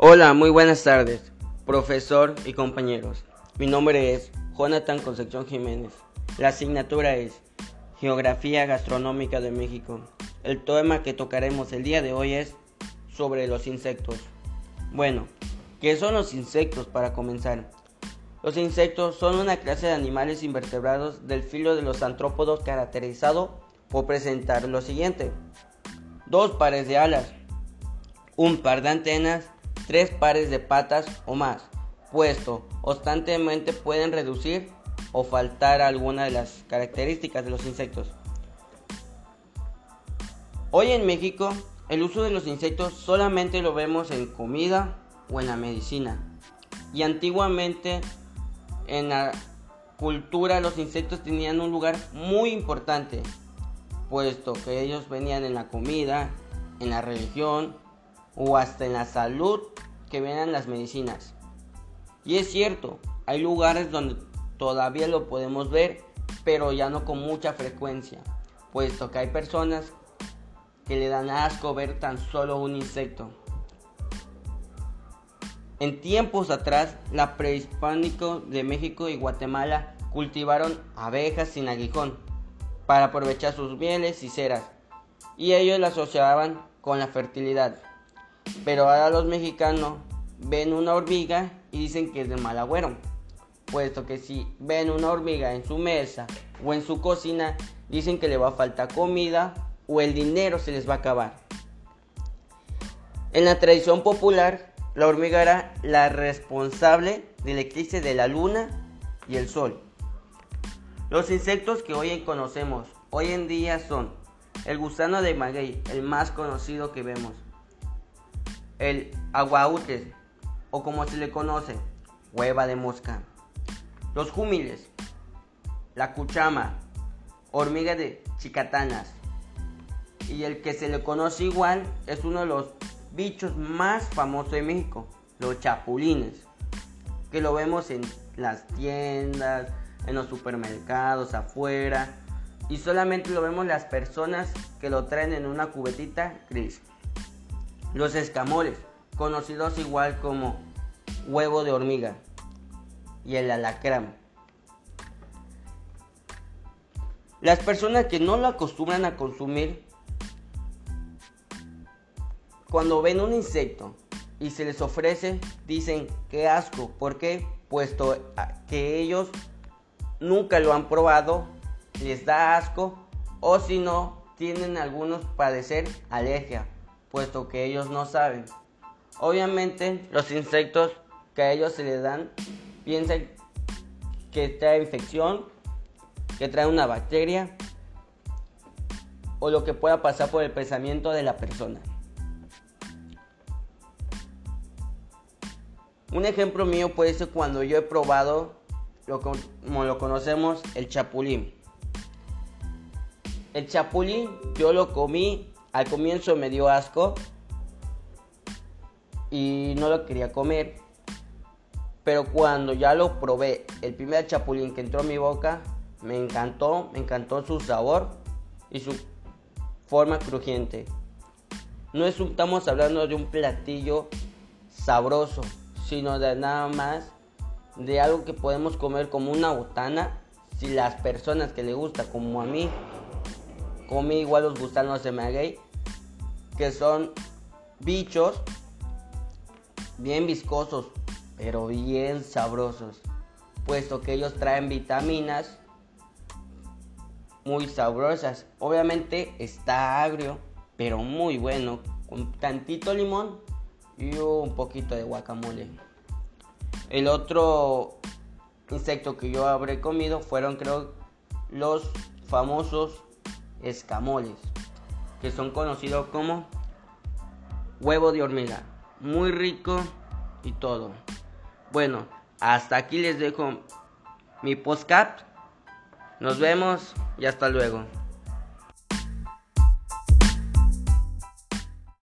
Hola, muy buenas tardes, profesor y compañeros. Mi nombre es Jonathan Concepción Jiménez. La asignatura es Geografía Gastronómica de México. El tema que tocaremos el día de hoy es sobre los insectos. Bueno, ¿qué son los insectos para comenzar? Los insectos son una clase de animales invertebrados del filo de los antrópodos caracterizado por presentar lo siguiente. Dos pares de alas, un par de antenas, tres pares de patas o más, puesto constantemente pueden reducir o faltar alguna de las características de los insectos. Hoy en México, el uso de los insectos solamente lo vemos en comida o en la medicina. Y antiguamente en la cultura los insectos tenían un lugar muy importante, puesto que ellos venían en la comida, en la religión o hasta en la salud que venían las medicinas. Y es cierto, hay lugares donde todavía lo podemos ver, pero ya no con mucha frecuencia, puesto que hay personas que le dan asco ver tan solo un insecto. En tiempos atrás, la prehispánico de México y Guatemala cultivaron abejas sin aguijón para aprovechar sus mieles y ceras, y ellos la asociaban con la fertilidad. Pero ahora los mexicanos ven una hormiga y dicen que es de mal agüero, puesto que si ven una hormiga en su mesa o en su cocina, dicen que le va a faltar comida o el dinero se les va a acabar. En la tradición popular, la hormiga era la responsable del eclipse de la luna y el sol. Los insectos que hoy conocemos hoy en día son el gusano de maguey, el más conocido que vemos, el aguautes, o como se le conoce, hueva de mosca, los júmiles, la cuchama, hormiga de chicatanas, y el que se le conoce igual es uno de los bichos más famosos de México, los chapulines, que lo vemos en las tiendas, en los supermercados, afuera, y solamente lo vemos las personas que lo traen en una cubetita gris. Los escamoles, conocidos igual como huevo de hormiga, y el alacrán. Las personas que no lo acostumbran a consumir cuando ven un insecto y se les ofrece, dicen que asco. ¿Por qué? Puesto que ellos nunca lo han probado, les da asco o si no, tienen algunos padecer alergia, puesto que ellos no saben. Obviamente los insectos que a ellos se les dan piensan que trae infección, que trae una bacteria o lo que pueda pasar por el pensamiento de la persona. Un ejemplo mío puede ser cuando yo he probado, lo, como lo conocemos, el chapulín. El chapulín yo lo comí, al comienzo me dio asco y no lo quería comer. Pero cuando ya lo probé, el primer chapulín que entró a mi boca, me encantó, me encantó su sabor y su forma crujiente. No estamos hablando de un platillo sabroso, sino de nada más de algo que podemos comer como una botana si las personas que le gusta como a mí come igual los gusanos de maguey que son bichos bien viscosos pero bien sabrosos puesto que ellos traen vitaminas muy sabrosas obviamente está agrio pero muy bueno con tantito limón y un poquito de guacamole. El otro insecto que yo habré comido fueron creo los famosos escamoles, que son conocidos como huevo de hormiga. Muy rico y todo. Bueno, hasta aquí les dejo mi postcap. Nos vemos y hasta luego.